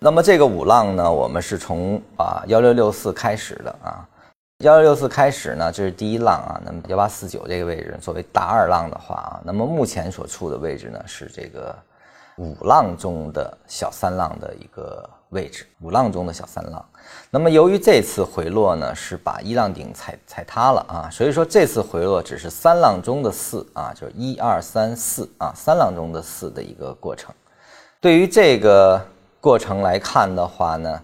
那么这个五浪呢，我们是从啊幺六六四开始的啊，幺六六四开始呢，这是第一浪啊。那么幺八四九这个位置作为大二浪的话啊，那么目前所处的位置呢是这个五浪中的小三浪的一个位置，五浪中的小三浪。那么由于这次回落呢是把一浪顶踩踩塌了啊，所以说这次回落只是三浪中的四啊，就是一二三四啊，三浪中的四的一个过程。对于这个。过程来看的话呢，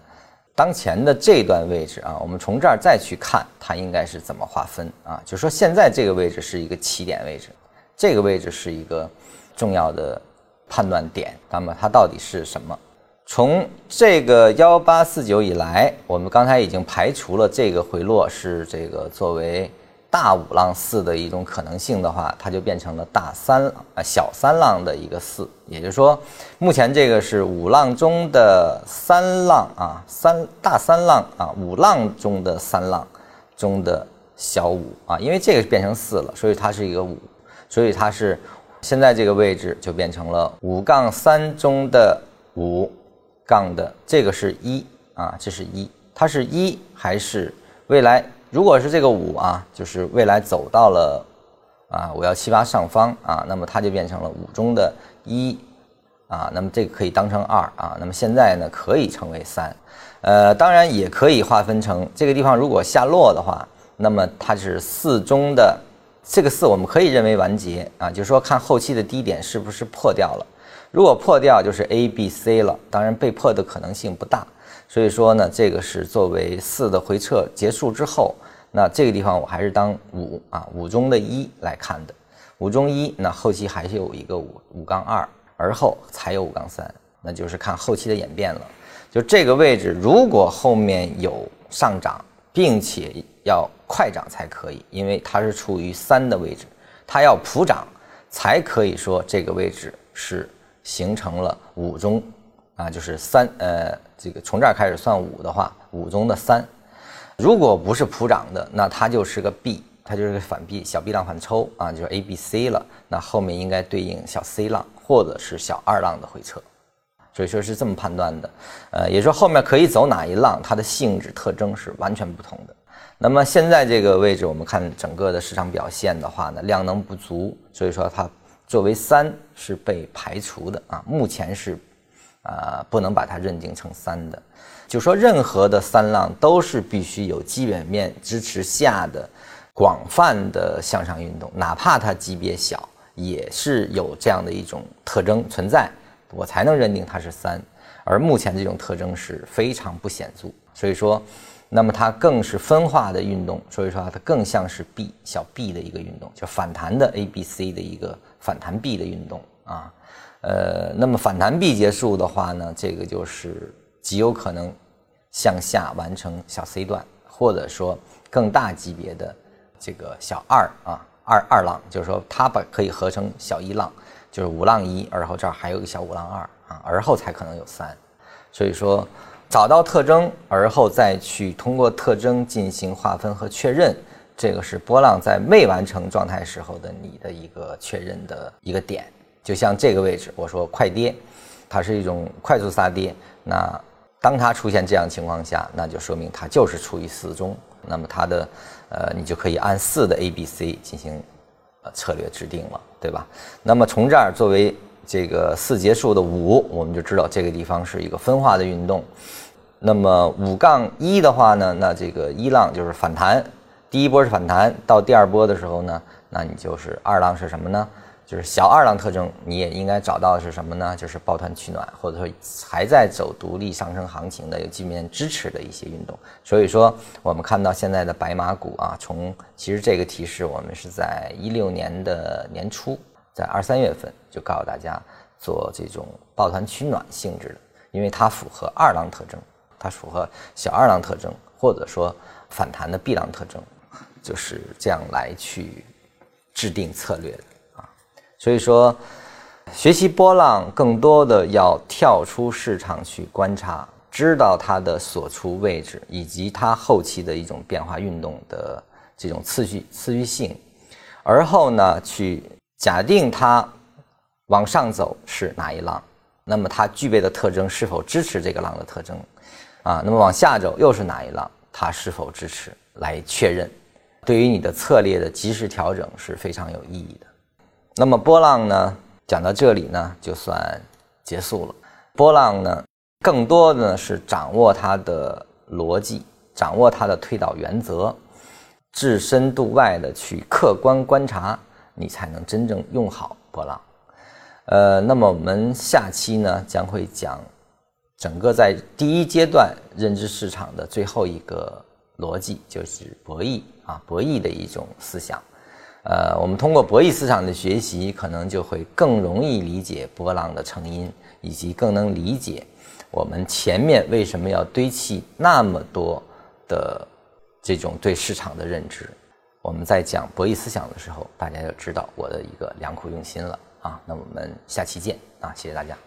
当前的这段位置啊，我们从这儿再去看它应该是怎么划分啊？就说现在这个位置是一个起点位置，这个位置是一个重要的判断点。那么它到底是什么？从这个幺八四九以来，我们刚才已经排除了这个回落是这个作为。大五浪四的一种可能性的话，它就变成了大三啊小三浪的一个四，也就是说，目前这个是五浪中的三浪啊，三大三浪啊，五浪中的三浪中的小五啊，因为这个变成四了，所以它是一个五，所以它是现在这个位置就变成了五杠三中的五杠的这个是一啊，这是一，它是一还是未来？如果是这个五啊，就是未来走到了啊五幺七八上方啊，那么它就变成了五中的一啊，那么这个可以当成二啊，那么现在呢可以成为三，呃，当然也可以划分成这个地方如果下落的话，那么它是四中的这个四，我们可以认为完结啊，就是说看后期的低点是不是破掉了，如果破掉就是 A B C 了，当然被破的可能性不大，所以说呢，这个是作为四的回撤结束之后。那这个地方我还是当五啊五中的一来看的，五中一，那后期还是有一个五五杠二，而后才有五杠三，那就是看后期的演变了。就这个位置，如果后面有上涨，并且要快涨才可以，因为它是处于三的位置，它要普涨才可以说这个位置是形成了五中啊，就是三呃这个从这儿开始算五的话，五中的三。如果不是普涨的，那它就是个 B，它就是个反 B，小 B 浪反抽啊，就是 A、B、C 了。那后面应该对应小 C 浪或者是小二浪的回撤，所以说是这么判断的。呃，也说后面可以走哪一浪，它的性质特征是完全不同的。那么现在这个位置，我们看整个的市场表现的话呢，量能不足，所以说它作为三是被排除的啊，目前是啊不能把它认定成三的。就说任何的三浪都是必须有基本面支持下的广泛的向上运动，哪怕它级别小，也是有这样的一种特征存在，我才能认定它是三。而目前这种特征是非常不显著，所以说，那么它更是分化的运动，所以说它更像是 B 小 B 的一个运动，就反弹的 A、B、C 的一个反弹 B 的运动啊。呃，那么反弹 B 结束的话呢，这个就是。极有可能向下完成小 C 段，或者说更大级别的这个小二啊二二浪，就是说它把可以合成小一浪，就是五浪一，而后这儿还有一个小五浪二啊，而后才可能有三。所以说找到特征，而后再去通过特征进行划分和确认，这个是波浪在未完成状态时候的你的一个确认的一个点。就像这个位置，我说快跌，它是一种快速杀跌，那。当它出现这样情况下，那就说明它就是处于四中，那么它的，呃，你就可以按四的 A、B、C 进行，呃，策略制定了，对吧？那么从这儿作为这个四结束的五，我们就知道这个地方是一个分化的运动。那么五杠一的话呢，那这个一浪就是反弹，第一波是反弹，到第二波的时候呢，那你就是二浪是什么呢？就是小二浪特征，你也应该找到的是什么呢？就是抱团取暖，或者说还在走独立上升行情的有基本面支持的一些运动。所以说，我们看到现在的白马股啊，从其实这个提示我们是在一六年的年初，在二三月份就告诉大家做这种抱团取暖性质的，因为它符合二浪特征，它符合小二浪特征，或者说反弹的 B 浪特征，就是这样来去制定策略的。所以说，学习波浪更多的要跳出市场去观察，知道它的所处位置以及它后期的一种变化运动的这种次序次序性，而后呢去假定它往上走是哪一浪，那么它具备的特征是否支持这个浪的特征？啊，那么往下走又是哪一浪？它是否支持来确认？对于你的策略的及时调整是非常有意义的。那么波浪呢？讲到这里呢，就算结束了。波浪呢，更多的呢是掌握它的逻辑，掌握它的推导原则，置身度外的去客观观察，你才能真正用好波浪。呃，那么我们下期呢将会讲。整个在第一阶段认知市场的最后一个逻辑就是博弈啊，博弈的一种思想。呃，我们通过博弈思想的学习，可能就会更容易理解波浪的成因，以及更能理解我们前面为什么要堆砌那么多的这种对市场的认知。我们在讲博弈思想的时候，大家就知道我的一个良苦用心了啊。那我们下期见啊，谢谢大家。